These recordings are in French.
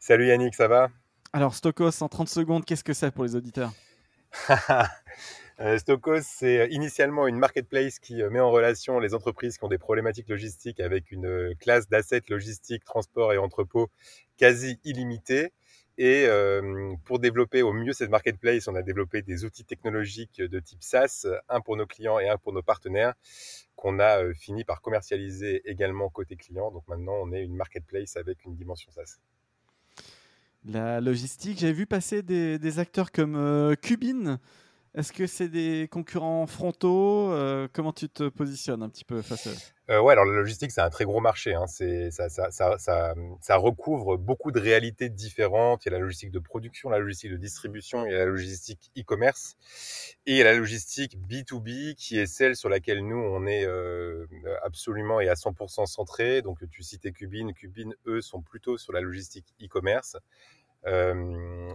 Salut Yannick, ça va? Alors Stokos, en 30 secondes, qu'est-ce que c'est pour les auditeurs? Euh, Stokos, c'est initialement une marketplace qui euh, met en relation les entreprises qui ont des problématiques logistiques avec une euh, classe d'assets logistiques, transport et entrepôt quasi illimitée. Et pour développer au mieux cette marketplace, on a développé des outils technologiques de type SaaS, un pour nos clients et un pour nos partenaires, qu'on a fini par commercialiser également côté client. Donc maintenant, on est une marketplace avec une dimension SaaS. La logistique, j'avais vu passer des, acteurs comme euh, Cubine. Est-ce que c'est des concurrents frontaux euh, Comment tu te positionnes un petit peu face à eux? Euh, Ouais, alors la logistique, c'est un très gros marché. Hein. Ça, ça, recouvre beaucoup de réalités différentes. Il y a la logistique de production, la logistique de distribution, il y a la logistique e-commerce et il y a la logistique B2B qui est celle sur laquelle nous, on est absolument et à 100% centré. Donc tu citais Cubine. Cubine, eux, sont plutôt sur la logistique e-commerce. Euh,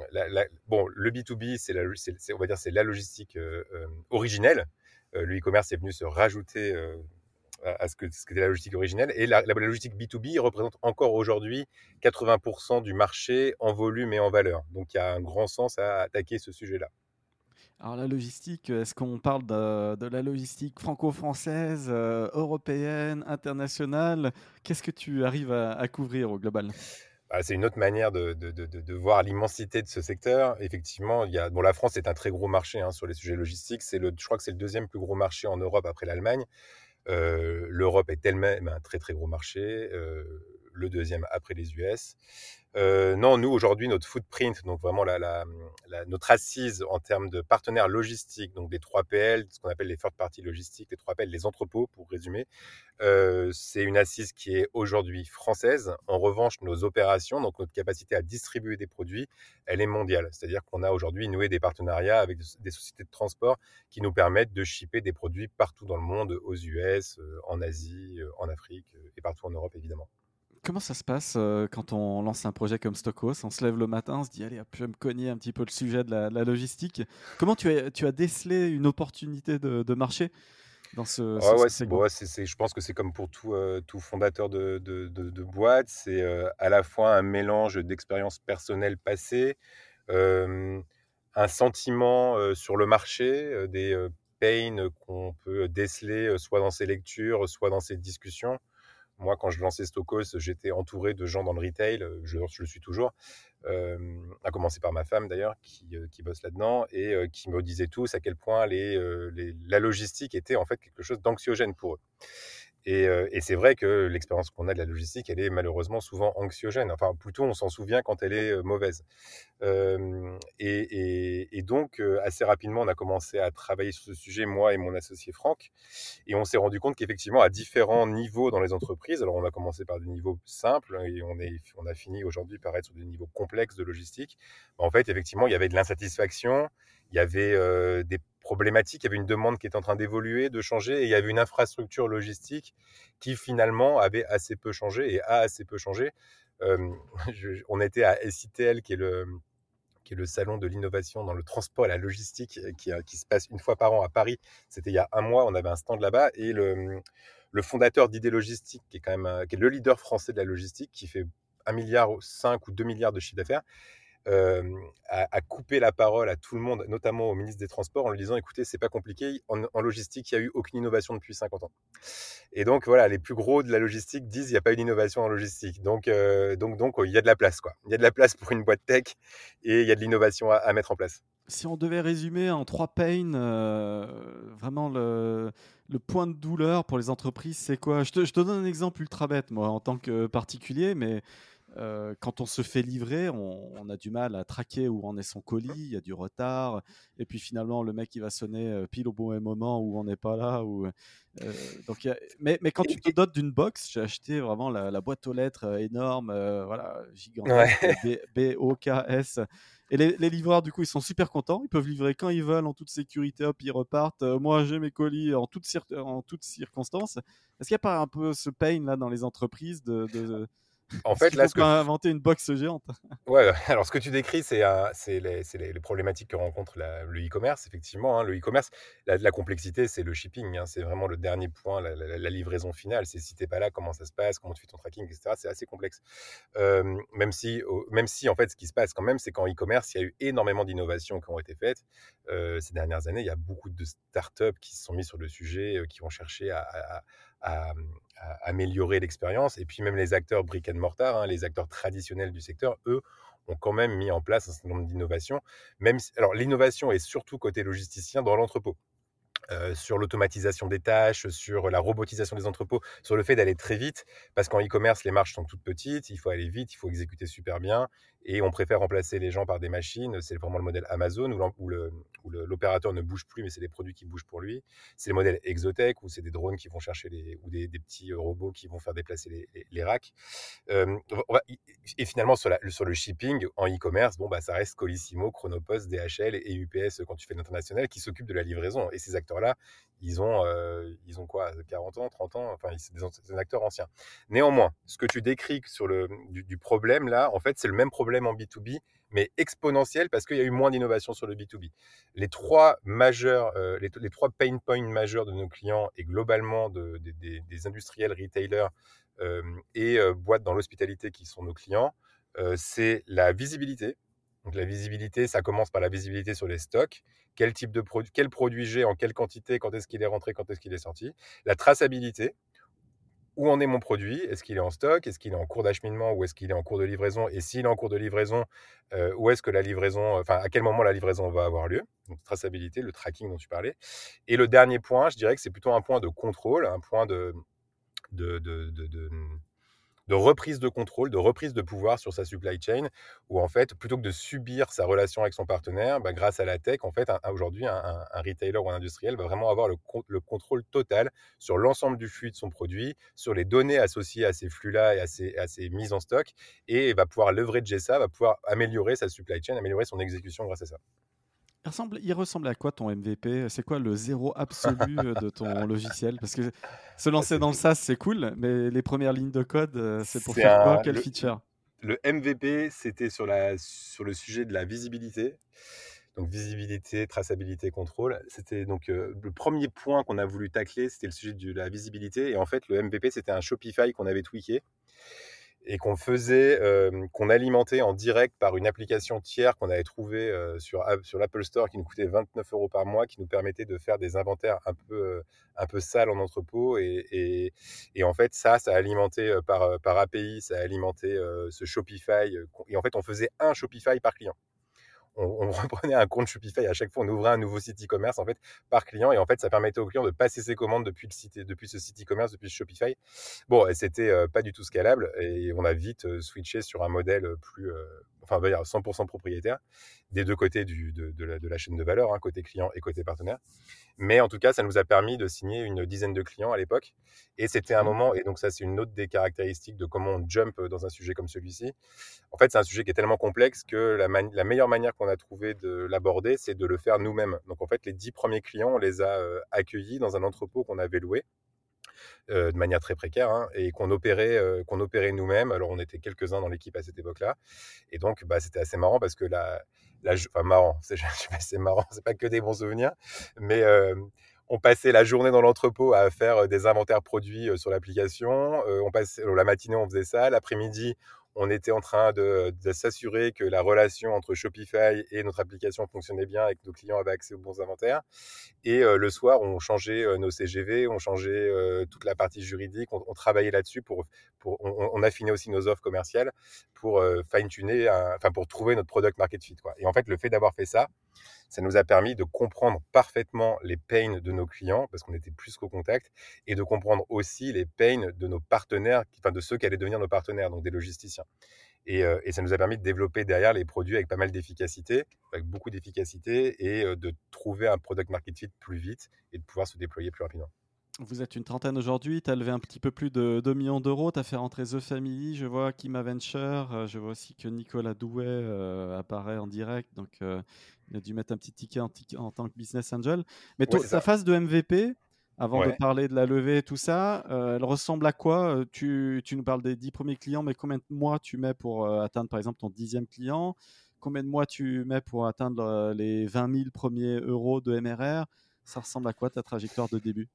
bon, le B2B, c'est la, on va dire, c'est la logistique euh, euh, originelle. le e-commerce est venu se rajouter à ce que c'était la logistique originelle. Et la, logistique B2B représente encore aujourd'hui 80% du marché en volume et en valeur. Donc il y a un grand sens à attaquer ce sujet-là. Alors la logistique, est-ce qu'on parle de, la logistique franco-française, européenne, internationale? Qu'est-ce que tu arrives à couvrir au global? Bah, c'est une autre manière de, voir l'immensité de ce secteur. Effectivement, bon, la France est un très gros marché hein, sur les sujets logistiques. C'est le, je crois que c'est le deuxième plus gros marché en Europe après l'Allemagne. Euh, L'Europe est elle-même un très très gros marché. Euh, le deuxième après les US. Euh, non, nous aujourd'hui, notre footprint, donc vraiment notre assise en termes de partenaires logistiques, donc des 3PL, ce qu'on appelle les third parties logistiques, les 3PL, les entrepôts pour résumer, euh, c'est une assise qui est aujourd'hui française. En revanche, nos opérations, donc notre capacité à distribuer des produits, elle est mondiale. C'est-à-dire qu'on a aujourd'hui noué des partenariats avec des sociétés de transport qui nous permettent de shipper des produits partout dans le monde, aux US, euh, en Asie, en Afrique et partout en Europe évidemment. Comment ça se passe euh, quand on lance un projet comme Stokos On se lève le matin, on se dit allez, je vais me cogner un petit peu le sujet de la, logistique. Comment tu as, tu as décelé une opportunité de, marché dans ce, Je pense que c'est comme pour tout, euh, tout fondateur de, de, boîte. C'est euh, à la fois un mélange d'expériences personnelles passées, un sentiment sur le marché, des pains qu'on peut déceler soit dans ses lectures, soit dans ses discussions moi, quand je lançais Stokos, j'étais entouré de gens dans le retail, euh, je, le suis toujours, euh, à commencer par ma femme d'ailleurs, qui, euh, qui, bosse là-dedans, et qui me disaient tous à quel point la logistique était en fait quelque chose d'anxiogène pour eux. Euh, et, c'est vrai que l'expérience qu'on a de la logistique, elle est malheureusement souvent anxiogène. Enfin, plutôt, on s'en souvient quand elle est euh, mauvaise. Euh, et, donc, assez rapidement, on a commencé à travailler sur ce sujet, moi et mon associé Franck. Et on s'est rendu compte qu'effectivement, à différents niveaux dans les entreprises, alors on a commencé par des niveaux simples et on, a fini aujourd'hui par être sur des niveaux complexes de logistique. En fait, effectivement, il y avait de l'insatisfaction, il y avait des problématique, il y avait une demande qui était en train d'évoluer, de changer, et il y avait une infrastructure logistique qui finalement avait assez peu changé et a assez peu changé. on était à SITL, qui est le, qui est le salon de l'innovation dans le transport et la logistique, qui, qui, se passe une fois par an à Paris. C'était il y a un mois, on avait un stand là-bas, et le, le fondateur d'Idée Logistique, qui est quand même qui est le leader français de la logistique, qui fait 1 milliard, 5 ou 2 milliards de chiffre d'affaires, euh, à, couper la parole à tout le monde, notamment au ministre des Transports, en lui disant écoutez, c'est pas compliqué, en, logistique, il n'y a eu aucune innovation depuis 50 ans. Et donc, voilà, les plus gros de la logistique disent il n'y a pas eu d'innovation en logistique. Donc, donc, donc, il y a de la place, quoi. Il y a de la place pour une boîte tech et il y a de l'innovation à, mettre en place. Si on devait résumer en trois pains, vraiment le, le, point de douleur pour les entreprises, c'est quoi? Je te, je te donne un exemple ultra bête, moi, en tant que particulier, mais euh, quand on se fait livrer, on, a du mal à traquer où en est son colis, il y a du retard, et puis finalement le mec il va sonner euh, pile au bon moment où on n'est pas là. Euh, donc mais, mais, quand tu te dotes d'une box, j'ai acheté vraiment la, boîte aux lettres énorme, voilà, gigantesque, B-O-K-S. Et les, livreurs, du coup, ils sont super contents. Ils peuvent livrer quand ils veulent, en toute sécurité. Hop, ils repartent. moi, j'ai mes colis en toutes, en toutes circonstances. Est-ce qu'il n'y a pas un peu ce pain là dans les entreprises de en fait, là, ce que... inventer une box géante. ouais, alors ce que tu décris, c'est les, les, problématiques que rencontre le e-commerce, effectivement. Hein. Le e-commerce, la, complexité, c'est le shipping. Hein. C'est vraiment le dernier point, la, livraison finale. C'est si tu n'es pas là, comment ça se passe, comment tu fais ton tracking, etc. C'est assez complexe. même, si, même si, en fait, ce qui se passe quand même, c'est qu'en e-commerce, il y a eu énormément d'innovations qui ont été faites. ces dernières années, il y a beaucoup de startups qui se sont mis sur le sujet, qui vont chercher à à, améliorer l'expérience. Et puis même les acteurs brick and mortar, hein, les acteurs traditionnels du secteur, eux, ont quand même mis en place un certain nombre d'innovations. Même alors l'innovation est surtout côté logisticien dans l'entrepôt. Euh, sur l'automatisation des tâches, sur la robotisation des entrepôts, sur le fait d'aller très vite, parce qu'en e-commerce, les marges sont toutes petites, il faut aller vite, il faut exécuter super bien, et on préfère remplacer les gens par des machines. C'est vraiment le modèle Amazon où l'opérateur ne bouge plus, mais c'est les produits qui bougent pour lui. C'est le modèle Exotech où c'est des drones qui vont chercher ou des, petits euh, robots qui vont faire déplacer les, racks. Euh, et finalement, sur, sur, le shipping, en e-commerce, bon, bah, ça reste Colissimo, Chronopost, DHL et UPS quand tu fais l'international qui s'occupent de la livraison. Et ces acteurs-là, ils ont, euh, ils ont quoi 40 ans, 30 ans? Enfin, c'est des, acteurs anciens. Néanmoins, ce que tu décris sur le, du, problème là, en fait, c'est le même problème en B2B, mais exponentiel parce qu'il y a eu moins d'innovation sur le B2B. Les trois majeurs, euh, les, trois pain points majeurs de nos clients et globalement de, des industriels, retailers euh, et boîtes dans l'hospitalité qui sont nos clients, c'est la visibilité. Donc la visibilité, ça commence par la visibilité sur les stocks quel type de produit, quel produit j'ai, en quelle quantité, quand est-ce qu'il est rentré, quand est-ce qu'il est sorti. La traçabilité, où en est mon produit? Est-ce qu'il est en stock? Est-ce qu'il est en cours d'acheminement ou est-ce qu'il est en cours de livraison? Et s'il est en cours de livraison, euh, où est-ce que la livraison, enfin à quel moment la livraison va avoir lieu? Donc traçabilité, le tracking dont tu parlais. Et le dernier point, je dirais que c'est plutôt un point de contrôle, un point de, de, de, de de reprise de contrôle, de reprise de pouvoir sur sa supply chain, où en fait, plutôt que de subir sa relation avec son partenaire, bah, grâce à la tech, en fait, aujourd'hui, un, retailer ou un industriel va vraiment avoir le, le contrôle total sur l'ensemble du flux de son produit, sur les données associées à ces flux-là et à ces, à ces, mises en stock, et va pouvoir leverager ça, va pouvoir améliorer sa supply chain, améliorer son exécution grâce à ça. Il ressemble, il ressemble à quoi ton MVP C'est quoi le zéro absolu euh, de ton logiciel? Parce que se lancer dans le SaaS, c'est cool, mais les premières lignes de code, euh, c'est pour faire quoi? Quel feature? Le MVP, c'était sur, la, sur le sujet de la visibilité. Donc visibilité, traçabilité, contrôle. C'était donc euh, le premier point qu'on a voulu tacler, c'était le sujet de la visibilité. Et en fait, le MVP, c'était un Shopify qu'on avait tweaké et qu'on faisait, qu'on alimentait en direct par une application tiers qu'on avait trouvée sur, sur l'Apple Store qui nous coûtait 29 euros par mois, qui nous permettait de faire des inventaires un peu, un peu sales en entrepôt. Et, et, en fait, ça, ça a alimenté par, par API, ça a alimenté ce Shopify. Et en fait, on faisait un Shopify par client on, reprenait un compte Shopify à chaque fois, on ouvrait un nouveau site e-commerce en fait par client et en fait ça permettait au client de passer ses commandes depuis le site, depuis ce site e-commerce, depuis Shopify. Bon, c'était euh, pas du tout scalable et on a vite euh, switché sur un modèle plus, enfin, 100% propriétaire des deux côtés de, la, chaîne de valeur, hein, côté client et côté partenaire. Mais en tout cas, ça nous a permis de signer une dizaine de clients à l'époque. Et c'était un mmh. moment, et donc ça, c'est une autre des caractéristiques de comment on jump dans un sujet comme celui-ci. En fait, c'est un sujet qui est tellement complexe que la, la meilleure manière qu'on a trouvé de l'aborder, c'est de le faire nous-mêmes. Donc en fait, les dix premiers clients, on les a euh, accueillis dans un entrepôt qu'on avait loué. Euh, de manière très précaire hein, et qu'on opérait, euh, opérait nous-mêmes. Alors on était quelques-uns dans l'équipe à cette époque-là, et donc bah, c'était assez marrant parce que la, la enfin marrant, c'est marrant, c'est pas que des bons souvenirs, mais euh, on passait la journée dans l'entrepôt à faire des inventaires produits sur l'application. on passait la matinée, on faisait ça. L'après-midi, on était en train de, s'assurer que la relation entre Shopify et notre application fonctionnait bien et que nos clients avaient accès aux bons inventaires. Et euh, le soir, on changeait euh, nos CGV, on changeait euh, toute la partie juridique, on, travaillait là-dessus pour, pour on, affinait aussi nos offres commerciales pour fine-tuner, enfin pour trouver notre product market fit. Et en fait, le fait d'avoir fait ça, ça nous a permis de comprendre parfaitement les pains de nos clients, parce qu'on était plus qu'au contact, et de comprendre aussi les pains de nos partenaires, enfin de ceux qui allaient devenir nos partenaires, donc des logisticiens. Et, euh, et, ça nous a permis de développer derrière les produits avec pas mal d'efficacité, avec beaucoup d'efficacité, et euh, de trouver un product market fit plus vite et de pouvoir se déployer plus rapidement. Vous êtes une trentaine aujourd'hui, tu as levé un petit peu plus de 2 millions d'euros, tu as fait rentrer The Family, je vois Kima Venture, euh, je vois aussi que Nicolas Douet apparaît en direct, donc il a dû mettre un petit ticket en, tant que business angel. Mais ta phase de MVP, avant de parler de la levée et tout ça, euh, elle ressemble à quoi euh, tu, tu, nous parles des 10 premiers clients, mais combien de mois tu mets pour euh, atteindre par exemple ton dixième client? Combien de mois tu mets pour atteindre les 20 000 premiers euros de MRR Ça ressemble à quoi ta trajectoire de début?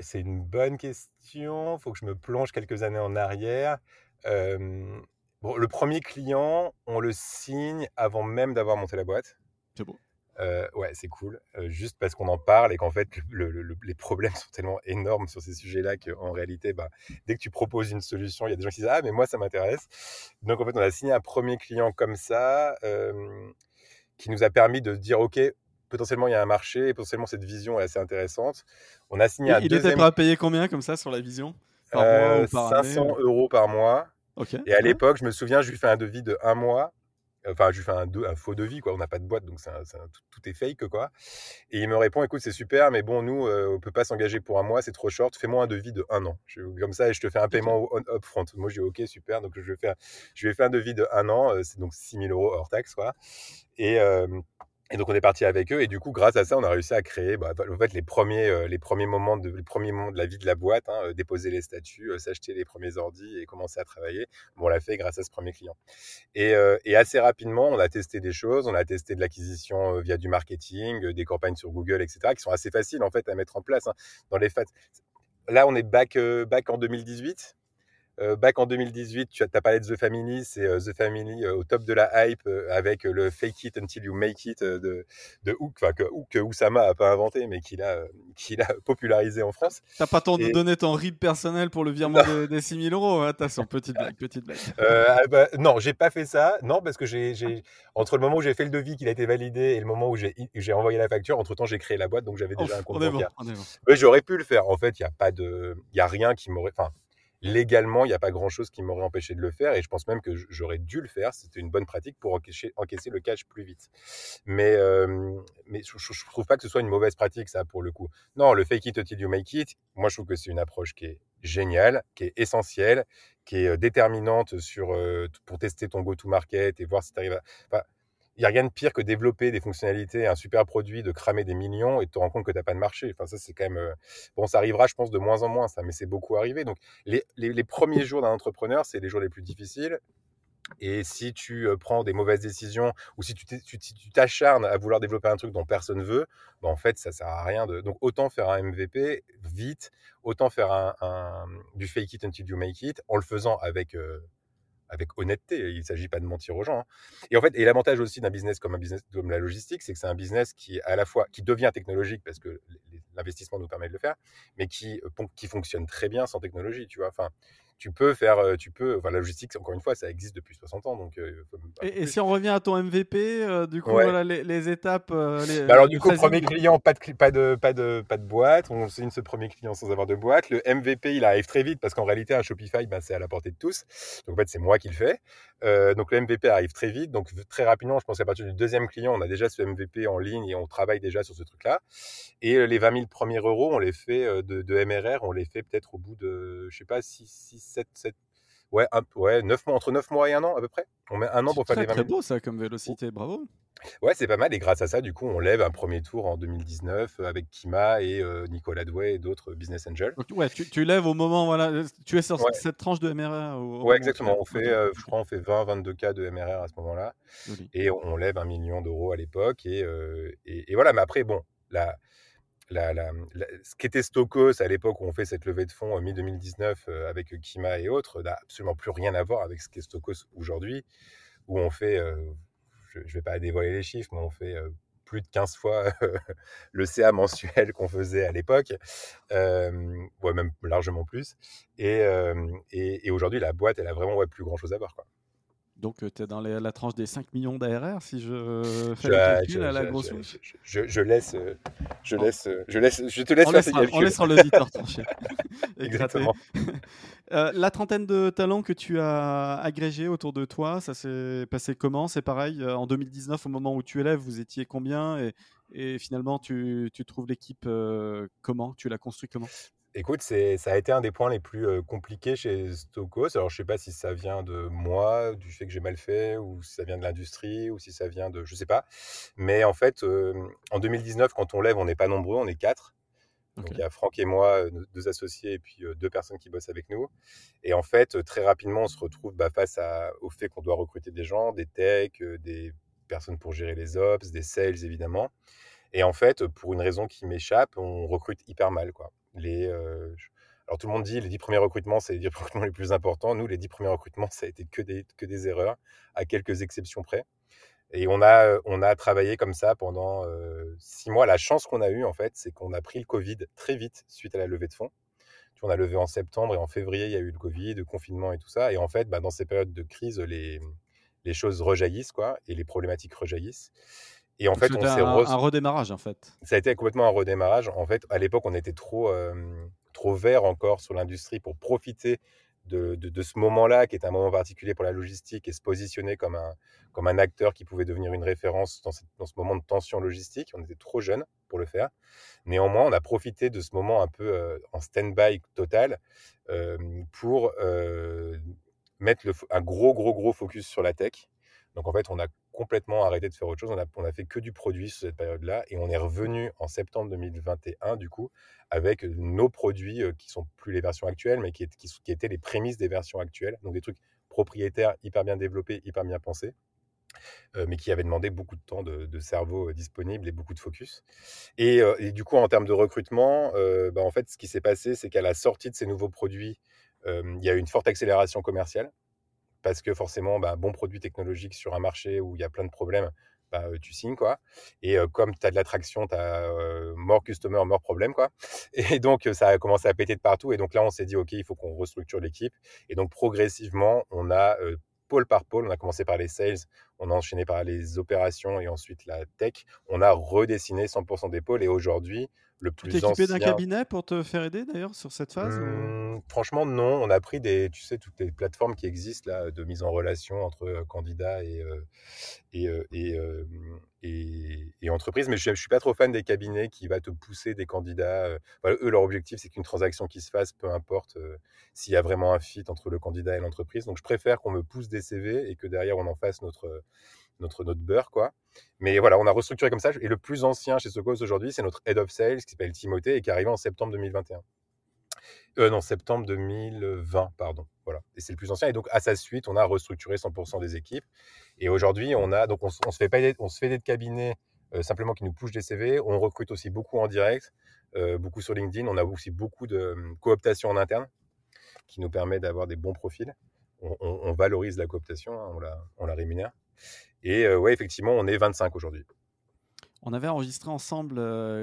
C'est une bonne question. Il faut que je me plonge quelques années en arrière. bon, le premier client, on le signe avant même d'avoir monté la boîte. C'est beau. Euh, ouais, c'est cool. Euh, juste parce qu'on en parle et qu'en fait, les problèmes sont tellement énormes sur ces sujets-là qu'en réalité, bah, dès que tu proposes une solution, il y a des gens qui disent Ah, mais moi, ça m'intéresse. Donc, en fait, on a signé un premier client comme ça euh, qui nous a permis de dire Ok, potentiellement, il y a un marché et potentiellement, cette vision est assez intéressante. On a signé un il deuxième. Il était à payer combien comme ça sur la vision? Par mois ou par 500 euros par mois. Et à l'époque, je me souviens, je lui fais un devis de un mois Enfin, je lui fais un, un faux devis, quoi. On n'a pas de boîte, donc tout, est fake, quoi. Et il me répond, écoute, c'est super, mais bon, nous, euh, on peut pas s'engager pour un mois, c'est trop short. Fais-moi un devis de un an. comme ça, et je te fais un paiement up front. Moi, j'ai ok, super. Donc, je vais faire, je vais faire un devis de un an. Euh, c'est donc 6 000 euros hors taxe, quoi. Et, euh, et donc on est parti avec eux et du coup grâce à ça on a réussi à créer bah, en fait les premiers euh, les premiers moments de les premiers moments de la vie de la boîte, hein, euh, déposer les statuts, euh, s'acheter les premiers ordis et commencer à travailler. Bon, on l'a fait grâce à ce premier client. Et, assez rapidement on a testé des choses, on a testé de l'acquisition via du marketing, des campagnes sur Google, etc. qui sont assez faciles en fait à mettre en place. Hein. Dans les là on est back back en 2018. Euh, back en 2018, tu as, parlé de The Family, c'est euh, The Family euh, au top de la hype avec le Fake It Until You Make It de, de Hook, enfin que, Hook, Oussama a pas inventé, mais qu'il a, qu'il a popularisé en France. T'as pas tant de donner ton RIP personnel pour le virement des 6000 euros, hein, t'as son petite blague, petite blague. Ah bah, non, j'ai pas fait ça, non, parce que j'ai, entre le moment où j'ai fait le devis, qu'il a été validé, et le moment où j'ai, envoyé la facture, entre temps j'ai créé la boîte, donc j'avais déjà un compte bancaire. j'aurais pu le faire. En fait, il y a pas de, il y a rien qui m'aurait, enfin légalement, il n'y a pas grand-chose qui m'aurait empêché de le faire. Et je pense même que j'aurais dû le faire. C'était une bonne pratique pour encaisser, le cash plus vite. Mais, mais je ne trouve pas que ce soit une mauvaise pratique, ça, pour le coup. Non, le fake it until you make it, moi, je trouve que c'est une approche qui est géniale, qui est essentielle, qui est déterminante sur, pour tester ton go-to-market et voir si tu arrives à il n'y a rien de pire que développer des fonctionnalités, un super produit, de cramer des millions et de te rendre compte que tu n'as pas de marché. Enfin, ça, c'est quand même. Euh, bon, ça arrivera, je pense, de moins en moins, ça, mais c'est beaucoup arrivé. Donc, les, les, premiers jours d'un entrepreneur, c'est les jours les plus difficiles. Et si tu euh, prends des mauvaises décisions ou si tu t'acharnes à vouloir développer un truc dont personne veut, ben en fait, ça sert à rien. De... Donc, autant faire un MVP vite, autant faire un, du fake it until you make it en le faisant avec. Euh, avec honnêteté. Il ne s'agit pas de mentir aux gens. Hein. Et en fait, et l'avantage aussi d'un business comme un business comme la logistique, c'est que c'est un business qui à la fois qui devient technologique parce que l'investissement nous permet de le faire, mais qui euh, qui fonctionne très bien sans technologie. Tu vois. Enfin, tu peux faire, euh, tu peux, enfin, la logistique, encore une fois, ça existe depuis 60 ans. Donc, euh, et, si on revient à ton MVP, euh, du coup, voilà les, étapes. Bah, alors, du coup, premier client, pas de, pas, de, pas, de, pas de boîte. On signe ce premier client sans avoir de boîte. Le MVP, il arrive très vite parce qu'en réalité, un Shopify, ben, c'est à la portée de tous. Donc, en fait, c'est moi qui le fais. donc, le MVP arrive très vite. Donc, très rapidement, je pense qu'à partir du deuxième client, on a déjà ce MVP en ligne et on travaille déjà sur ce truc-là. Et les 20 000 premiers euros, on les fait de, de MRR, on les fait peut-être au bout de, je sais pas, 6, 6 7, 7 ouais, ouais 9 mois, entre 9 mois et un an à peu près. On met un an pour faire les 20 000. C'est beau ça comme vélocité, bravo. Ouais, c'est pas mal. Et grâce à ça, du coup, on lève un premier tour en 2019 avec Kima et Nicolas Douai et d'autres business angels. ouais, tu, lèves au moment, voilà, tu es sur cette tranche de MRR. Au, ouais, exactement. On fait, je crois, on fait 20-22 cas de MRR à ce moment-là. Et on, lève un million d'euros à l'époque. Et, et, et, voilà, mais après, bon, la, ce qu'était Stokos à l'époque où on fait cette levée de fonds en mi-2019 euh, avec Kima et autres n'a absolument plus rien à voir avec ce qu'est Stokos aujourd'hui, où on fait, euh, je ne vais pas dévoiler les chiffres, mais on fait euh, plus de 15 fois le CA mensuel qu'on faisait à l'époque, ouais, même largement plus. Et, aujourd'hui, la boîte, elle a vraiment plus grand chose à voir. Donc, tu es dans la tranche des 5 millions d'ARR, si je fais le calcul à la grosse je, je, laisse, je, laisse, je, laisse, je te laisse on faire laissera, On laissera l'auditeur trancher. Exactement. la trentaine de talents que tu as agrégés autour de toi, ça s'est passé comment? C'est pareil, en 2019, au moment où tu élèves, vous étiez combien? Et, et, finalement, tu, tu trouves l'équipe comment? Tu l'as construit comment? Écoute, ça a été un des points les plus compliqués chez Stokos. Alors, je ne sais pas si ça vient de moi, du fait que j'ai mal fait, ou si ça vient de l'industrie, ou si ça vient de. Je ne sais pas. Mais en fait, en 2019, quand on lève, on n'est pas nombreux, on est quatre. Donc, il y a Franck et moi, deux associés, et puis deux personnes qui bossent avec nous. Et en fait, très rapidement, on se retrouve bah, face au fait qu'on doit recruter des gens, des techs, des personnes pour gérer les ops, des sales, évidemment. Et en fait, pour une raison qui m'échappe, on recrute hyper mal. Quoi. Euh, alors tout le monde dit les 10 premiers recrutements, c'est les 10 recrutements les plus importants. Nous, les 10 premiers recrutements, ça a été que des, que des erreurs, à quelques exceptions près. Et on a, on a travaillé comme ça pendant euh, six mois. La chance qu'on a eue, en fait, c'est qu'on a pris le Covid très vite suite à la levée de fonds. On a levé en septembre et en février, il y a eu le Covid, le confinement et tout ça. Et en fait, bah, dans ces périodes de crise, les, les choses rejaillissent, quoi, et les problématiques rejaillissent. Et en fait, on s'est un, un, redémarrage en fait. Ça a été complètement un redémarrage. En fait, à l'époque, on était trop trop vert encore sur l'industrie pour profiter de, de, ce moment-là, qui est un moment particulier pour la logistique, et se positionner comme un comme un acteur qui pouvait devenir une référence dans, dans ce moment de tension logistique. On était trop jeunes pour le faire. Néanmoins, on a profité de ce moment un peu en stand-by total pour mettre le, un gros gros gros focus sur la tech. Donc en fait, on a complètement arrêté de faire autre chose. On a, on a fait que du produit sur cette période-là et on est revenu en septembre 2021 du coup avec nos produits qui sont plus les versions actuelles, mais qui, qui, étaient les prémices des versions actuelles. Donc des trucs propriétaires hyper bien développés, hyper bien pensés. mais qui avaient demandé beaucoup de temps de, cerveau disponible et beaucoup de focus. Et, et, du coup, en termes de recrutement, bah, en fait, ce qui s'est passé, c'est qu'à la sortie de ces nouveaux produits, il y a eu une forte accélération commerciale parce que forcément, bah, bon produit technologique sur un marché où il y a plein de problèmes, bah, tu signes quoi. Et comme tu as de l'attraction, tu as mort customer, mort problème quoi. Et donc ça a commencé à péter de partout. Et donc là, on s'est dit ok, il faut qu'on restructure l'équipe. Et donc progressivement, on a pôle par pôle, on a commencé par les sales, on a enchaîné par les opérations et ensuite la tech. On a redessiné 100% des pôles et aujourd'hui, le plus tu équipé d'un cabinet pour te faire aider d'ailleurs sur cette phase mmh, Franchement, non. On a pris des, tu sais, toutes les plateformes qui existent là de mise en relation entre euh, candidats et, euh, et, euh, et, et, entreprises. Mais je ne suis pas trop fan des cabinets qui va te pousser des candidats. eux, leur objectif, c'est qu'une transaction qui se fasse, peu importe s'il y a vraiment un fit entre le candidat et l'entreprise. Donc, je préfère qu'on me pousse des CV et que derrière, on en fasse notre notre, notre beurre, quoi. Mais voilà, on a restructuré comme ça. Et le plus ancien chez Socos aujourd'hui, c'est notre Head of Sales qui s'appelle Timothée et qui est arrivé en septembre 2021. Euh, non, septembre 2020, pardon. Voilà. Et c'est le plus ancien. Et donc, à sa suite, on a restructuré 100% des équipes. Et aujourd'hui, on a, donc, on, se fait pas on se fait des cabinets euh, simplement qui nous poussent des CV. On recrute aussi beaucoup en direct, euh, beaucoup sur LinkedIn. On a aussi beaucoup de cooptation en interne qui nous permet d'avoir des bons profils. On, valorise la cooptation, hein, on, la, on la rémunère. Et ouais, effectivement, on est 25 aujourd'hui. On avait enregistré ensemble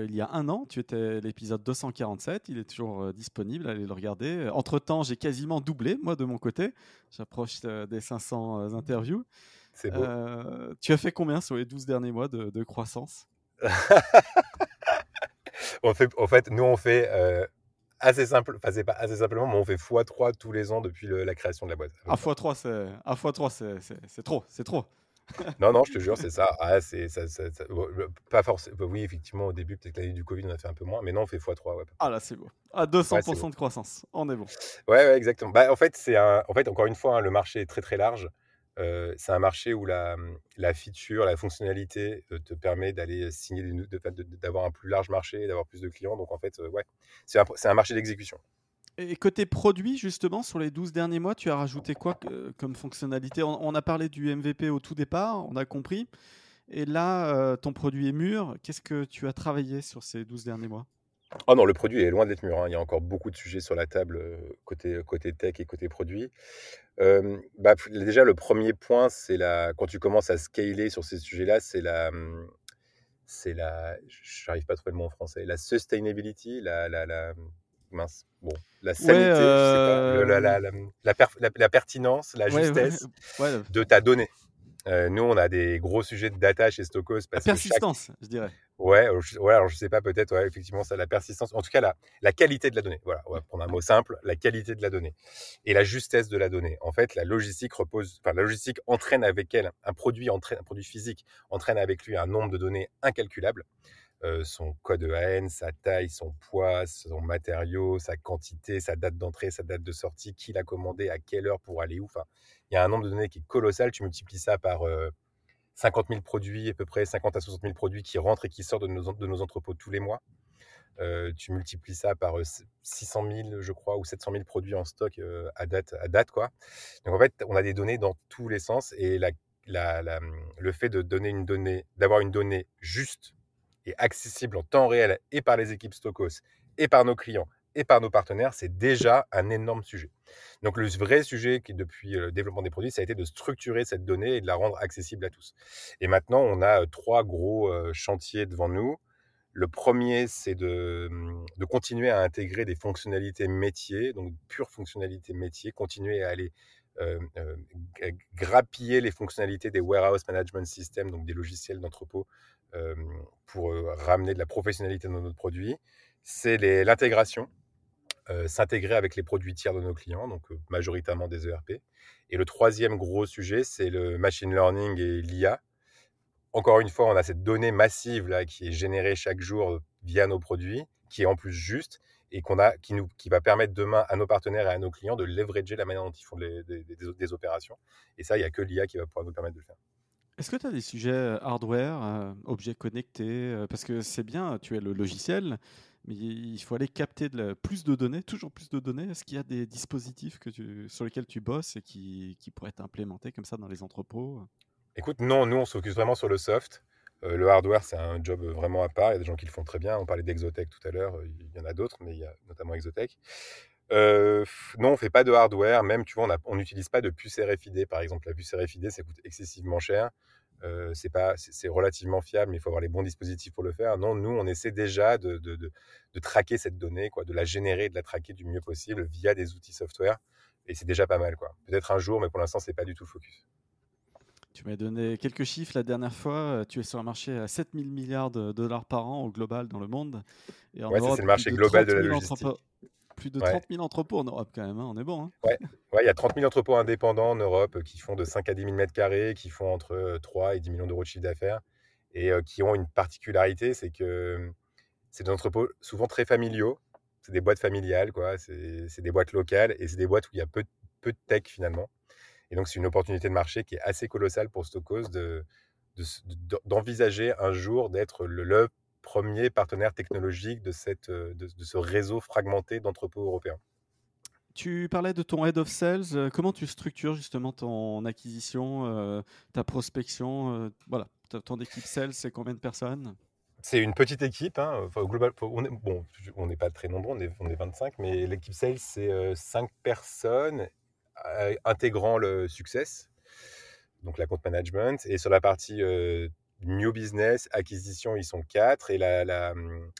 il y a un an. Tu étais l'épisode 247. Il est toujours disponible. Allez le regarder. Entre temps, j'ai quasiment doublé, moi, de mon côté. J'approche des 500 interviews. C'est beau. tu as fait combien sur les 12 derniers mois de, croissance? On fait, En fait, nous, on fait assez simple, enfin c'est pas assez simplement, mais on fait x3 tous les ans depuis la création de la boîte. À x3, c'est, à x3, c'est, trop, c'est trop non, non, je te jure, c'est ça. Ah, c'est, ça, pas forcément. Bah oui, effectivement, au début, peut-être l'année du Covid, on a fait un peu moins, mais non, on fait x3. Ouais. Ah là, c'est beau. À 200% de croissance, on est bon. Ouais, ouais exactement. Bah, en, fait, c'est un... en fait, encore une fois, hein, le marché est très très large. Euh, c'est un marché où la, la feature, la fonctionnalité euh, te permet d'aller signer, d'avoir un plus large marché, d'avoir plus de clients. Donc en fait, euh, ouais, c'est un, un marché d'exécution. Et côté produit, justement, sur les 12 derniers mois, tu as rajouté quoi comme fonctionnalité? On, a parlé du MVP au tout départ, on a compris. Et là, euh, ton produit est mûr. Qu'est-ce que tu as travaillé sur ces 12 derniers mois? Oh non, le produit est loin d'être mûr. Hein. Il y a encore beaucoup de sujets sur la table euh, côté, côté tech et côté produit. Euh, bah, déjà, le premier point, c'est la, quand tu commences à scaler sur ces sujets-là, c'est la, c'est la, je n'arrive pas à trouver le mot en français, la sustainability, la, la, la mince. Bon, la sanité, la, pertinence, la justesse de ta donnée. Euh, nous, on a des gros sujets de data chez Stokos. la persistance, je dirais. Ouais, ouais, alors je sais pas, peut-être, ouais, effectivement, ça, la persistance. En tout cas, la, la qualité de la donnée. Voilà, on va prendre un mot simple, la qualité de la donnée et la justesse de la donnée. En fait, la logistique repose, enfin, la logistique entraîne avec elle un produit, entraîne, un produit physique entraîne avec lui un nombre de données incalculable. Euh, son code EAN, sa taille, son poids, son matériau, sa quantité, sa date d'entrée, sa date de sortie, qui l'a commandé, à quelle heure pour aller où. Enfin, il y a un nombre de données qui est colossal. Tu multiplies ça par 50 euh, 000 produits, à peu près 50 à 60 000 produits qui rentrent et qui sortent de nos, entrepôts tous les mois. Euh, tu multiplies ça par 600 000, je crois, ou 700 000 produits en stock à, date, à date. Quoi. Donc en fait, on a des données dans tous les sens et le fait de donner une donnée, d'avoir une donnée juste accessible en temps réel et par les équipes Stokos et par nos clients et par nos partenaires, c'est déjà un énorme sujet. Donc le vrai sujet qui depuis le développement des produits, ça a été de structurer cette donnée et de la rendre accessible à tous. Et maintenant, on a trois gros chantiers devant nous. Le premier, c'est de, mmh, de, continuer à intégrer des fonctionnalités métiers, donc pure fonctionnalité métier, continuer à aller grappiller les fonctionnalités des warehouse management systems, donc des logiciels d'entrepôt, pour ramener de la professionnalité dans notre produit. C'est l'intégration, s'intégrer avec les produits tiers de nos clients, donc majoritairement des ERP. Et le troisième gros sujet, c'est le machine learning et l'IA. Encore une fois, on a cette donnée massive là qui est générée chaque jour via nos produits, qui est en plus juste et qu'on a, qui, nous, qui va permettre demain à nos partenaires et à nos clients de leverager la manière dont ils font des, opérations. Et ça, il n'y a que l'IA qui va pouvoir nous permettre de le faire. Est-ce que tu as des sujets hardware, objets connectés Parce que c'est bien, tu es le logiciel, mais il faut aller capter plus de données, toujours plus de données. Est-ce qu'il y a des dispositifs sur lesquels tu bosses et qui, pourraient être implémentés comme ça dans les entrepôts? Écoute, non, nous, on s'occupe vraiment sur le soft. Euh, le hardware, c'est un job vraiment à part. Il y a des gens qui le font très bien. On parlait d'Exotech tout à l'heure. Il y en a d'autres, mais il y a notamment Exotech. Euh, non, on fait pas de hardware. Même, tu vois, on n'utilise pas de puce RFID. Par exemple, la puce RFID, ça coûte excessivement cher. Euh, c'est pas, c'est relativement fiable, mais il faut avoir les bons dispositifs pour le faire. Non, nous, on essaie déjà de, de, de, de traquer cette donnée, quoi, de la générer, de la traquer du mieux possible via des outils software. Et c'est déjà pas mal, quoi. Peut-être un jour, mais pour l'instant, c'est pas du tout le focus. Tu m'as donné quelques chiffres la dernière fois. Tu es sur un marché à 7000 milliards de dollars par an au global dans le monde. Et ouais, c'est le marché global de la logistique. Plus de 30 000 entrepôts en Europe quand même, hein. on est bon. Hein ouais, il y a 30 000 entrepôts indépendants en Europe qui font de 5 à 10 000 mètres carrés, qui font entre 3 et 10 millions d'euros de chiffre d'affaires et euh, qui ont une particularité, c'est que c'est des entrepôts souvent très familiaux. C'est des boîtes familiales, quoi. C'est des boîtes locales et c'est des boîtes où il y a peu, peu de tech finalement. Et donc, c'est une opportunité de marché qui est assez colossale pour Stokos de, d'envisager un jour d'être le, premier partenaire technologique de, cette, de, ce réseau fragmenté d'entrepôts européens. Tu parlais de ton head of sales. Comment tu structures justement ton acquisition, euh, ta prospection euh, Voilà, ton équipe sales, c'est combien de personnes? C'est une petite équipe. Hein. Enfin, global, on est, bon, on n'est pas très nombreux, on est, on est 25, mais l'équipe sales, c'est 5 euh, personnes euh, intégrant le success, donc la compte management. Et sur la partie euh, new business, acquisition, ils sont quatre. Et la, hum,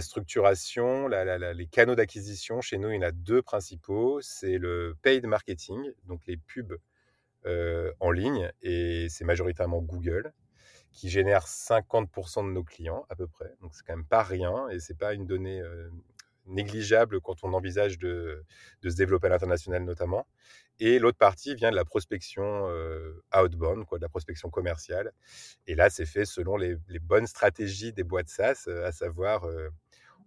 structuration, les canaux d'acquisition, chez nous, il y en a deux principaux. C'est le paid marketing, donc les pubs euh, en ligne, et c'est majoritairement Google qui génère 50% de nos clients à peu près. Donc c'est quand même pas rien et c'est pas une donnée négligeable quand on envisage de, de se développer à l'international notamment. Et l'autre partie vient de la prospection euh, outbound, quoi, de la prospection commerciale. Et là, c'est fait selon les, les, bonnes stratégies des boîtes SaaS, euh, à savoir euh,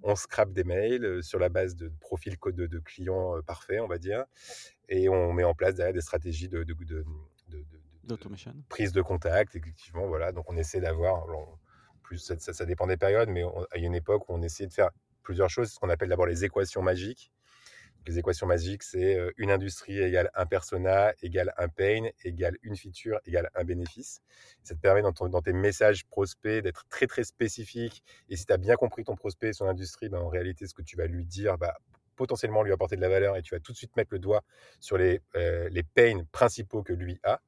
on scrape des mails sur la base de profils de, de clients parfaits, on va dire, et on met en place derrière des stratégies de, de. Prise de contact, effectivement, voilà. Donc on essaie d'avoir, plus ça, ça, dépend des périodes, mais il y a une époque où on essayait de faire plusieurs choses, ce qu'on appelle d'abord les équations magiques. Les équations magiques, c'est euh, une industrie égale un persona, égale un pain, égale une feature, égale un bénéfice. Ça te permet dans, dans tes messages prospects d'être très très spécifique. Et si tu as bien compris ton prospect et son industrie, ben, en réalité, ce que tu vas lui dire, bah, potentiellement lui apporter de la valeur et tu vas tout de suite mettre le doigt sur les, euh, les pains principaux que lui a.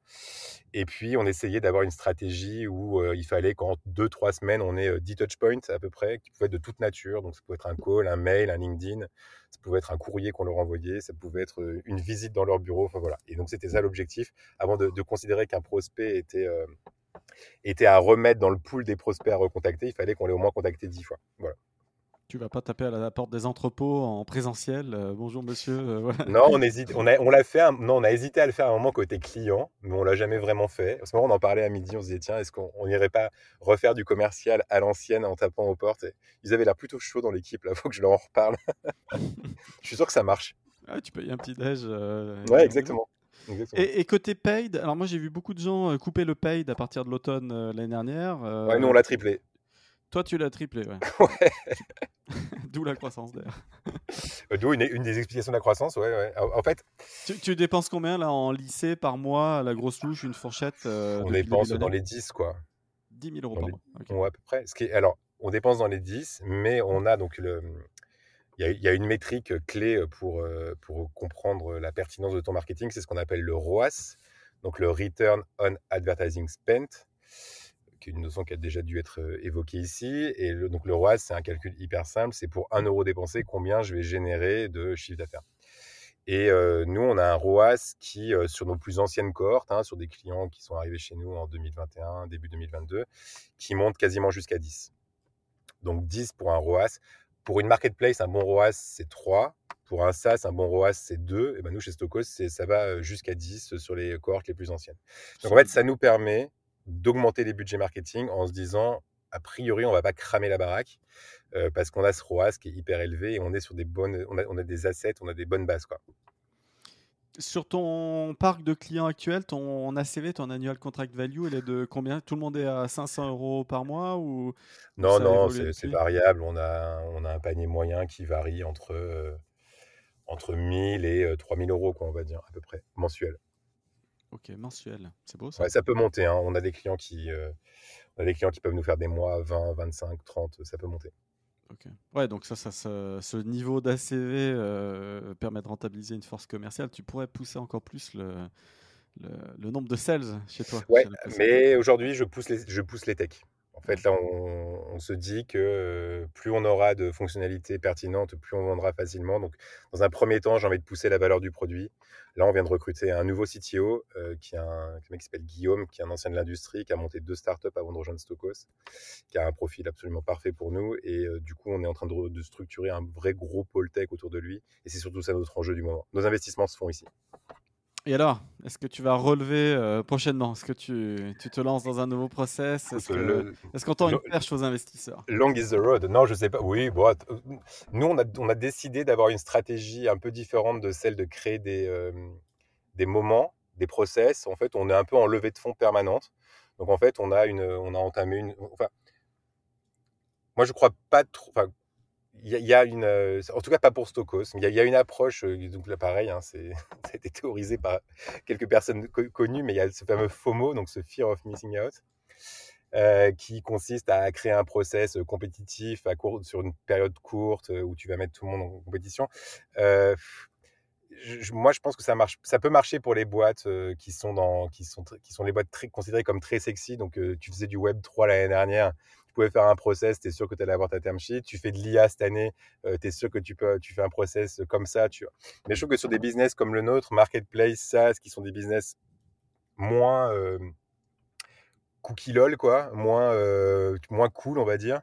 Et puis, on essayait d'avoir une stratégie où il fallait qu'en 2-3 semaines, on ait 10 touchpoints à peu près, qui pouvaient être de toute nature. Donc, ça pouvait être un call, un mail, un LinkedIn, ça pouvait être un courrier qu'on leur envoyait, ça pouvait être une visite dans leur bureau. Enfin, voilà. Et donc, c'était ça l'objectif, avant de, considérer qu'un prospect était était à remettre dans le pool des prospects à recontacter, il fallait qu'on l'ait au moins contacté dix fois. Voilà. Tu vas pas taper à la porte des entrepôts en présentiel. Euh, bonjour monsieur. Euh, non, on hésite. On a, on l'a fait. non, on a hésité à le faire à un moment côté client, mais on l'a jamais vraiment fait. À ce moment, on en parlait à midi. On se disait tiens, est-ce qu'on n'irait pas refaire du commercial à l'ancienne en tapant aux portes Ils avaient l'air plutôt chaud dans l'équipe. Là, faut que je leur en reparle. je suis sûr que ça marche. Ah, tu payes un petit déj. Euh, ouais, exactement. Et, côté paid, alors moi j'ai vu beaucoup de gens euh, couper le paid à partir de l'automne euh, l'année dernière. Euh, ouais, nous on l'a triplé. Toi tu l'as triplé, ouais. D'où la croissance d'ailleurs. D'où une, une, des explications de la croissance, ouais. ouais. En fait. Tu, dépenses combien là en lycée par mois à la grosse louche, une fourchette On dépense dans les 10 quoi. 10 000 euros par mois. Ouais, à peu près. Ce qui est... Alors, on dépense dans les 10, mais on a donc le il y, a une métrique clé pour, pour comprendre la pertinence de ton marketing, c'est ce qu'on appelle le ROAS, donc le Return on Advertising Spent, qui est une notion qui a déjà dû être évoquée ici. Et le, donc le ROAS, c'est un calcul hyper simple, c'est pour 1 euro dépensé, combien je vais générer de chiffre d'affaires. Et nous, on a un ROAS qui, sur nos plus anciennes cohortes, hein, sur des clients qui sont arrivés chez nous en 2021, début 2022, qui monte quasiment jusqu'à 10. Donc 10 pour un ROAS. Pour une marketplace, un bon ROAS, c'est 3. Pour un SaaS, un bon ROAS, c'est 2. Et ben nous, chez Stokos, ça va jusqu'à 10 sur les cohortes les plus anciennes. Donc en fait, ça nous permet d'augmenter les budgets marketing en se disant, a priori, on va pas cramer la baraque parce qu'on a ce ROAS qui est hyper élevé et on est sur des bonnes, on a, on a des assets, on a des bonnes bases. Quoi. Sur ton parc de clients actuel, ton ACV, ton annual contract value, elle est de combien? Tout le monde est à 500 euros par mois ou Non, non, c'est variable. On a, on a un panier moyen qui varie entre, euh, entre 1000 et 3000 euh, euros, quoi, on va dire, à peu près, mensuel. Ok, mensuel, c'est beau ça. ça peut monter. Hein. On, a des clients qui, euh, on a des clients qui peuvent nous faire des mois 20, 25, 30, ça peut monter. Ouais, donc ça, ça, ce niveau d'ACV euh, permet de rentabiliser une force commerciale. Tu pourrais pousser encore plus le, le, nombre de sales chez toi. Ouais, mais aujourd'hui, je pousse les, je pousse les techs. En fait, là, on, se dit que plus on aura de fonctionnalités pertinentes, plus on vendra facilement. Donc, dans un premier temps, j'ai envie de pousser la valeur du produit. Là, on vient de recruter un nouveau CTO, qui est un, mec qui s'appelle Guillaume, qui est un ancien de l'industrie, qui a monté deux startups avant de rejoindre Stokos, qui a un profil absolument parfait pour nous. Et du coup, on est en train de, de, structurer un vrai gros pôle tech autour de lui. Et c'est surtout ça notre enjeu du moment. Nos investissements se font ici. Et alors, est-ce que tu vas relever euh, prochainement? Est-ce que tu, tu, te lances dans un nouveau process? Est-ce qu'on tend une perche aux investisseurs? Long is the road. Non, je sais pas. Oui, bon, euh, nous, on a, on a décidé d'avoir une stratégie un peu différente de celle de créer des, euh, des moments, des process. En fait, on est un peu en levée de fonds permanente. Donc, en fait, on a, une, on a entamé une. Enfin, moi, je crois pas trop. Enfin, il y, a une, euh, en tout cas pas pour Stokos, il y, a une approche, euh, donc là pareil, hein, ça a été théorisé par quelques personnes connues, mais il y a ce fameux FOMO, donc ce Fear of Missing Out, euh, qui consiste à créer un process compétitif à court, sur une période courte où tu vas mettre tout le monde en compétition. moi, je pense que ça marche, ça peut marcher pour les boîtes qui sont dans, qui sont, qui sont les boîtes considérées comme très sexy. Donc, tu faisais du Web 3 l'année dernière, tu pouvais faire un process, tu es sûr que tu allais avoir ta term sheet. Tu fais de l'IA cette année, euh, tu es sûr que tu, peux, tu fais un process comme ça. Tu... Mais je trouve que sur des business comme le nôtre, Marketplace, SaaS, qui sont des business moins euh, cookie lol, quoi, moins, euh, moins cool, on va dire,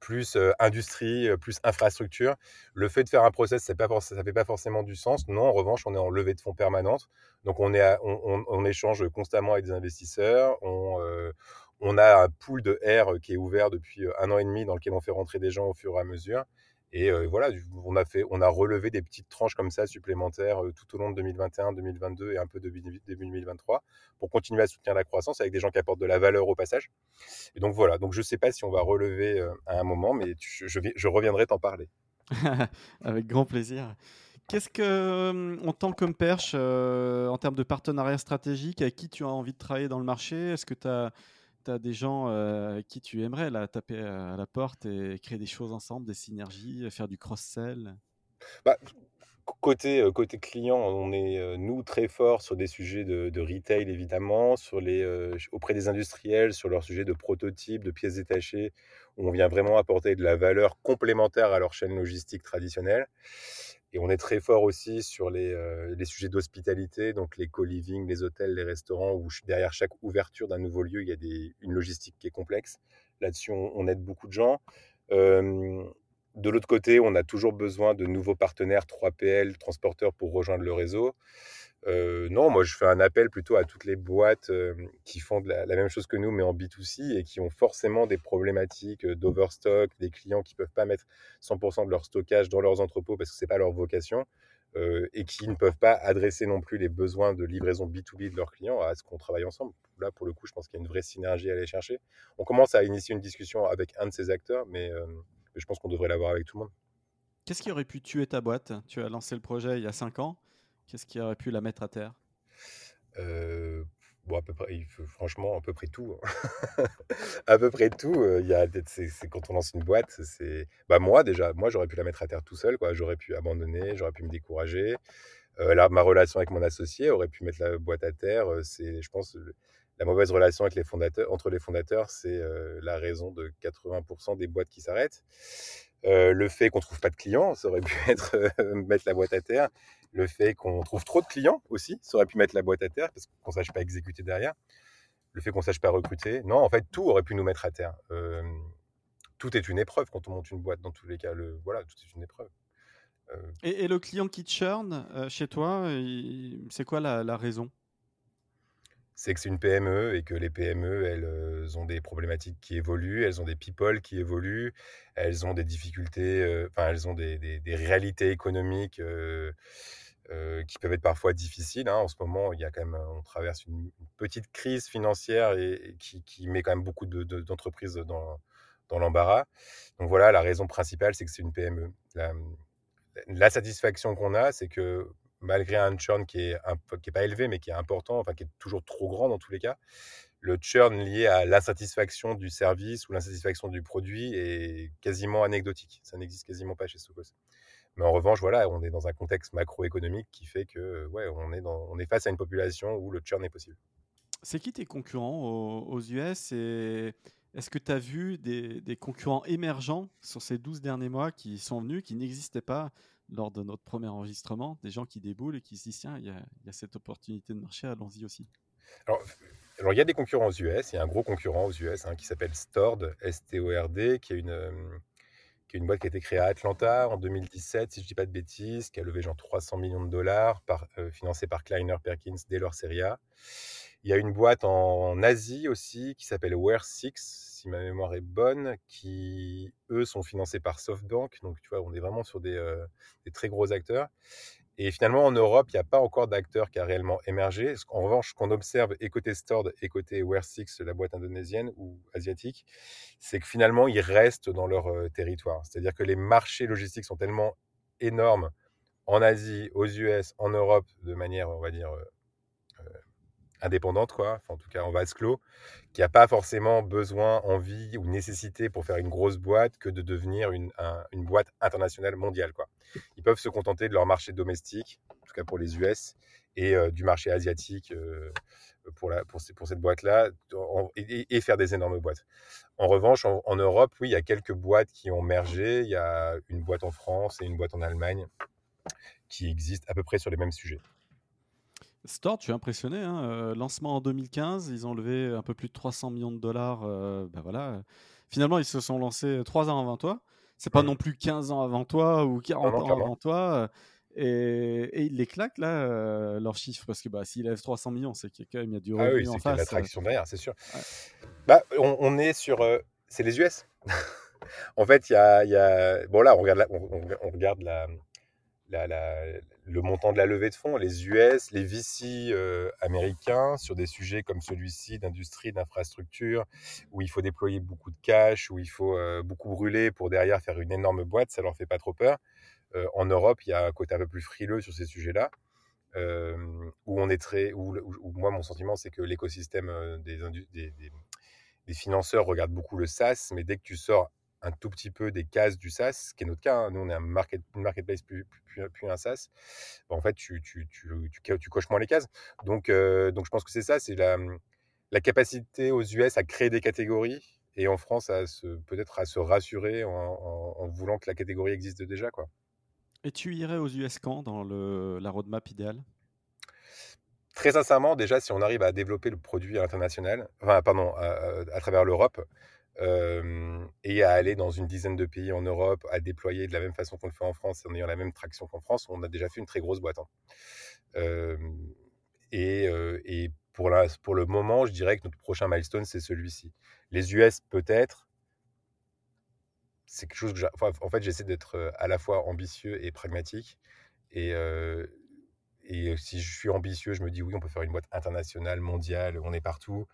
plus euh, industrie, plus infrastructure, le fait de faire un process, ça ne fait pas forcément du sens. Non, en revanche, on est en levée de fonds permanente. Donc, on, est on, on, échange constamment avec des investisseurs. On, on a un pool de R qui est ouvert depuis un an et demi dans lequel on fait rentrer des gens au fur et à mesure. Et voilà, on a, fait, on a relevé des petites tranches comme ça supplémentaires tout au long de 2021, 2022 et un peu de début 2023 pour continuer à soutenir la croissance avec des gens qui apportent de la valeur au passage. Et donc voilà, donc je ne sais pas si on va relever à un moment, mais je, je, reviendrai t'en parler. avec grand plaisir. Qu'est-ce que on tend comme perche en termes de partenariat stratégique Avec qui tu as envie de travailler dans le marché? Est-ce que tu as tu as des gens euh, qui tu aimerais taper à la porte et créer des choses ensemble, des synergies, faire du cross-sell? Bah, côté, côté client, on est, nous, très fort sur des sujets de, de retail, évidemment, sur les, auprès des industriels, sur leurs sujets de prototypes, de pièces détachées, où on vient vraiment apporter de la valeur complémentaire à leur chaîne logistique traditionnelle. Et on est très fort aussi sur les, les sujets d'hospitalité, donc les co-living, les hôtels, les restaurants, où derrière chaque ouverture d'un nouveau lieu, il y a une logistique qui est complexe. Là-dessus, on, aide beaucoup de gens. Euh, de l'autre côté, on a toujours besoin de nouveaux partenaires 3PL, transporteurs pour rejoindre le réseau. Euh, non, moi je fais un appel plutôt à toutes les boîtes euh, qui font la, même chose que nous, mais en B2C et qui ont forcément des problématiques euh, d'overstock, des clients qui ne peuvent pas mettre 100% de leur stockage dans leurs entrepôts parce que ce n'est pas leur vocation. et qui ne peuvent pas adresser non plus les besoins de livraison B2B de leurs clients à ce qu'on travaille ensemble. Là, pour le coup, je pense qu'il y a une vraie synergie à aller chercher. On commence à initier une discussion avec un de ces acteurs, mais je pense qu'on devrait l'avoir avec tout le monde. Qu'est-ce qui aurait pu tuer ta boîte? Tu as lancé le projet il y a 5 ans. Qu'est-ce qui aurait pu la mettre à terre? Euh, Bon, à peu près, franchement, à peu près tout. Hein. à peu près tout. Euh, il c'est, quand on lance une boîte, c'est, bah moi déjà, moi j'aurais pu la mettre à terre tout seul, quoi. J'aurais pu abandonner, j'aurais pu me décourager. Euh, là, ma relation avec mon associé aurait pu mettre la boîte à terre. C'est, je pense, la mauvaise relation avec les fondateurs, entre les fondateurs, c'est euh, la raison de 80% des boîtes qui s'arrêtent. Euh, le fait qu'on trouve pas de clients, ça aurait pu être euh, mettre la boîte à terre. Le fait qu'on trouve trop de clients aussi, ça aurait pu mettre la boîte à terre parce qu'on sache pas exécuter derrière. Le fait qu'on sache pas recruter, non, en fait, tout aurait pu nous mettre à terre. tout est une épreuve quand on monte une boîte. Dans tous les cas, voilà, tout est une épreuve. Et, le client qui churn chez toi, c'est quoi la raison? C'est que c'est une PME et que les PME, elles euh, ont des problématiques qui évoluent, elles ont des people qui évoluent, elles ont des difficultés, euh, enfin, elles ont des, des, réalités économiques euh, qui peuvent être parfois difficiles. Hein. En ce moment, il y a quand même, on traverse une, petite crise financière et, qui, qui, met quand même beaucoup d'entreprises dans, dans l'embarras. Donc voilà, la raison principale, c'est que c'est une PME. La satisfaction qu'on a, c'est que malgré un churn qui est, qui est pas élevé, mais qui est important, enfin qui est toujours trop grand dans tous les cas, le churn lié à l'insatisfaction du service ou l'insatisfaction du produit est quasiment anecdotique. Ça n'existe quasiment pas chez Socos. Mais en revanche, voilà, on est dans un contexte macroéconomique qui fait que, ouais, on est, dans, on est face à une population où le churn est possible. C'est qui tes concurrents aux, US et est-ce que tu as vu des, des, concurrents émergents sur ces 12 derniers mois qui sont venus, qui n'existaient pas lors de notre premier enregistrement, des gens qui déboulent et qui se disent tiens, il y a, cette opportunité de marché, allons-y aussi. Alors, il y a des concurrents aux US, il y a un gros concurrent aux US hein, qui s'appelle Stord, S-T-O-R-D, qui est une. Euh, une boîte qui a été créée à Atlanta en 2017, si je ne dis pas de bêtises, qui a levé genre 300 millions de dollars, par, euh, financée par Kleiner Perkins dès leur série A. Il y a une boîte en Asie aussi qui s'appelle Wear6, si ma mémoire est bonne, qui eux sont financés par SoftBank. Donc tu vois, on est vraiment sur des, euh, très gros acteurs. Et finalement, en Europe, il n'y a pas encore d'acteur qui a réellement émergé. En revanche, qu'on observe et côté Stord et côté Wear6, la boîte indonésienne ou asiatique, c'est que finalement, ils restent dans leur euh, territoire. C'est-à-dire que les marchés logistiques sont tellement énormes en Asie, aux US, en Europe, de manière, on va dire, euh, indépendante, quoi, en tout cas en vase clos, qui n'a pas forcément besoin, envie ou nécessité pour faire une grosse boîte que de devenir une, une boîte internationale mondiale. Quoi. Ils peuvent se contenter de leur marché domestique, en tout cas pour les US, et euh, du marché asiatique euh, pour, la, pour, pour, cette boîte-là, et, faire des énormes boîtes. En revanche, en, en, Europe, oui, il y a quelques boîtes qui ont mergé. Il y a une boîte en France et une boîte en Allemagne qui existent à peu près sur les mêmes sujets. Store, tu es impressionné. Hein, euh, lancement en 2015, ils ont levé un peu plus de 300 millions de dollars. Euh, ben voilà. Finalement, ils se sont lancés trois ans avant toi. C'est pas non plus 15 ans avant toi ou 40 ans avant toi. Et, ils les claquent là, euh, leurs chiffres, parce que bah, s'ils lèvent 300 millions, c'est qu'il y a quand même y a du ah revenu en face. C'est l'attraction derrière, c'est sûr. Bah, on, est sur. c'est les US. en fait, il y a, y a, Bon, là, on regarde on regarde la, le montant de la levée de fonds, les US, les VC euh, américains sur des sujets comme celui-ci d'industrie, d'infrastructure, où il faut déployer beaucoup de cash, où il faut euh, beaucoup brûler pour derrière faire une énorme boîte, ça leur fait pas trop peur. Euh, en Europe, il y a un côté un peu plus frileux sur ces sujets-là, où on est très, où, moi mon sentiment c'est que l'écosystème des, des, financeurs regarde beaucoup le SaaS, mais dès que tu sors un tout petit peu des cases du SaaS, ce qui est notre cas. Hein. Nous, on est un market, marketplace plus, plus, un SaaS. en fait, tu, tu, tu, tu, coches moins les cases. Donc, donc je pense que c'est ça, c'est la, la capacité aux US à créer des catégories et en France à se peut-être à se rassurer en, voulant que la catégorie existe déjà quoi. Et tu irais aux US quand dans le, la roadmap idéale? Très sincèrement, déjà, si on arrive à développer le produit à l'international, enfin, pardon, à, travers l'Europe, et à aller dans une dizaine de pays en Europe, à déployer de la même façon qu'on le fait en France, en ayant la même traction qu'en France, on a déjà fait une très grosse boîte. Hein. et, pour, le moment, je dirais que notre prochain milestone, c'est celui-ci. Les US, peut-être. C'est quelque chose que en fait, j'essaie d'être à la fois ambitieux et pragmatique. Et si je suis ambitieux, je me dis oui, on peut faire une boîte internationale, mondiale, on est partout.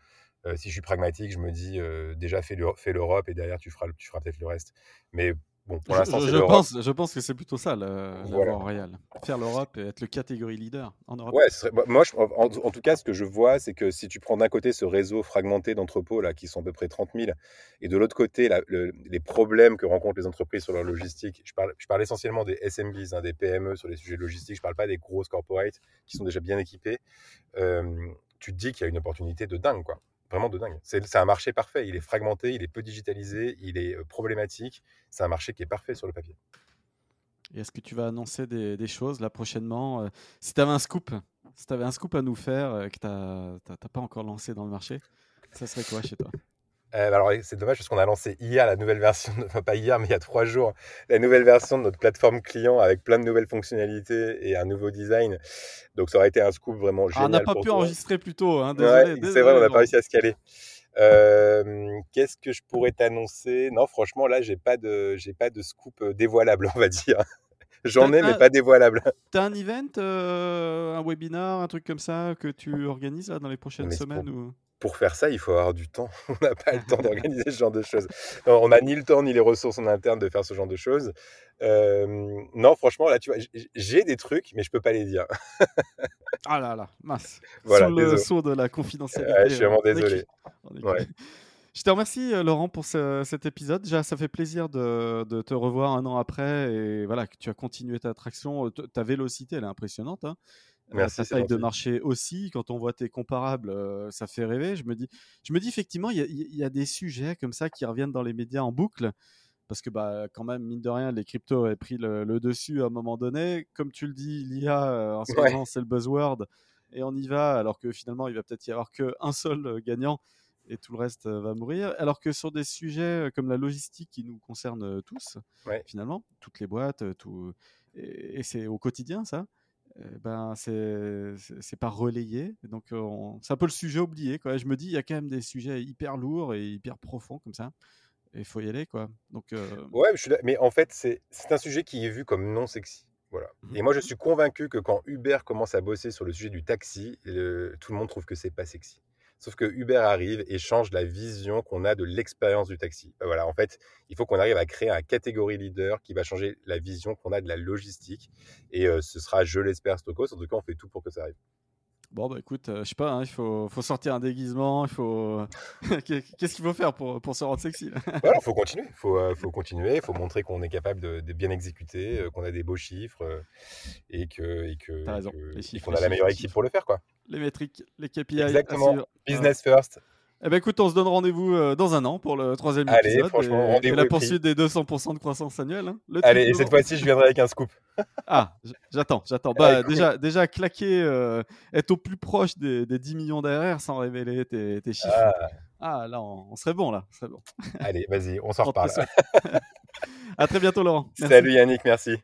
Si je suis pragmatique, je me dis déjà fais l'Europe et derrière tu feras, tu feras peut-être le reste. Mais Bon, pour l'instant, je, pense, je pense que c'est plutôt ça, le, voilà. royal. Faire l'Europe et être le catégorie leader en Europe. Ouais, moi, en, tout cas, ce que je vois, c'est que si tu prends d'un côté ce réseau fragmenté d'entrepôts, là, qui sont à peu près 30 000, et de l'autre côté, les problèmes que rencontrent les entreprises sur leur logistique, je parle, je parle essentiellement des SMBs, hein, des PME sur les sujets logistiques, je ne parle pas des grosses corporates qui sont déjà bien équipées, tu te dis qu'il y a une opportunité de dingue, quoi vraiment de dingue. C'est un marché parfait. Il est fragmenté, il est peu digitalisé, il est problématique. C'est un marché qui est parfait sur le papier. Est-ce que tu vas annoncer des, choses là prochainement Si tu avais un scoop, si un scoop à nous faire que tu n'as pas encore lancé dans le marché, ça serait quoi chez toi? Euh, alors, c'est dommage parce qu'on a lancé hier la nouvelle version, enfin pas hier, mais il y a trois jours, la nouvelle version de notre plateforme client avec plein de nouvelles fonctionnalités et un nouveau design. Donc, ça aurait été un scoop vraiment génial. Ah, on n'a pas pu enregistrer plus tôt, hein, c'est vrai, on n'a pas réussi à se caler. Euh, qu'est-ce que je pourrais t'annoncer? Non, franchement, là, j'ai pas de, j'ai pas de scoop euh, dévoilable, on va dire. J'en ai, mais pas dévoilable. Tu as un event, un webinar, un truc comme ça que tu organises dans les prochaines semaines ou? Pour faire ça, il faut avoir du temps. On n'a pas le temps d'organiser ce genre de choses. on n'a ni le temps ni les ressources en interne de faire ce genre de choses. non, franchement, là, tu vois, j'ai des trucs, mais je peux pas les dire. ah là là, mince. Voilà, Sous le saut de la confidentialité. je suis vraiment désolé. Je te remercie, euh, Laurent, pour cet épisode. Déjà, ça fait plaisir de, te revoir un an après et voilà, que tu as continué ta traction. Ta vélocité, elle est impressionnante. Hein. Merci, ta taille de marché aussi. Quand on voit tes comparables, ça fait rêver. Je me dis, je me dis effectivement, il y, a des sujets comme ça qui reviennent dans les médias en boucle. Parce que bah, quand même, mine de rien, les cryptos avaient pris le, dessus à un moment donné. Comme tu le dis, l'IA, en ce moment, c'est le buzzword. Et on y va, alors que finalement, il va peut-être y avoir qu'un seul gagnant et tout le reste va mourir. Alors que sur des sujets comme la logistique qui nous concernent tous, finalement, toutes les boîtes, tout, et c'est au quotidien ça, ben c'est pas relayé. Donc c'est un peu le sujet oublié. Quoi. Je me dis, il y a quand même des sujets hyper lourds et hyper profonds comme ça. Et il faut y aller. Quoi. Donc, Ouais, mais en fait, c'est un sujet qui est vu comme non sexy. Voilà. Mmh et moi, je suis convaincu que quand Uber commence à bosser sur le sujet du taxi, tout le monde trouve que c'est pas sexy. Sauf que Uber arrive et change la vision qu'on a de l'expérience du taxi. Bah, voilà, en fait, il faut qu'on arrive à créer un catégorie leader qui va changer la vision qu'on a de la logistique. Et ce sera, je l'espère, Stokos. En tout cas, on fait tout pour que ça arrive. Bon, bah écoute, euh, je sais pas, hein, il faut, faut, sortir un déguisement, il faut. Qu'est-ce qu'il faut faire pour, pour, se rendre sexy Voilà, il faut continuer. Il faut, euh, faut continuer, il faut montrer qu'on est capable de, bien exécuter, euh, qu'on a des beaux chiffres et que. Et que, qu'on a la meilleure équipe pour le faire, quoi. Les métriques, les KPI. Exactement. Business first. Eh ben écoute, on se donne rendez-vous euh, dans un an pour le troisième Allez, épisode. franchement, rendez-vous. Et la poursuite des 200% de croissance annuelle. Hein. Allez, et cette fois-ci, je viendrai avec un scoop. ah, j'attends, j'attends. Bah, déjà, déjà, claquer, euh, être au plus proche des, 10 millions d'ARR sans révéler tes, chiffres. Ah. ah. là, on, serait bon, là. Serait bon. Allez, vas-y, on s'en reparle. à très bientôt, Laurent. Salut Yannick, merci.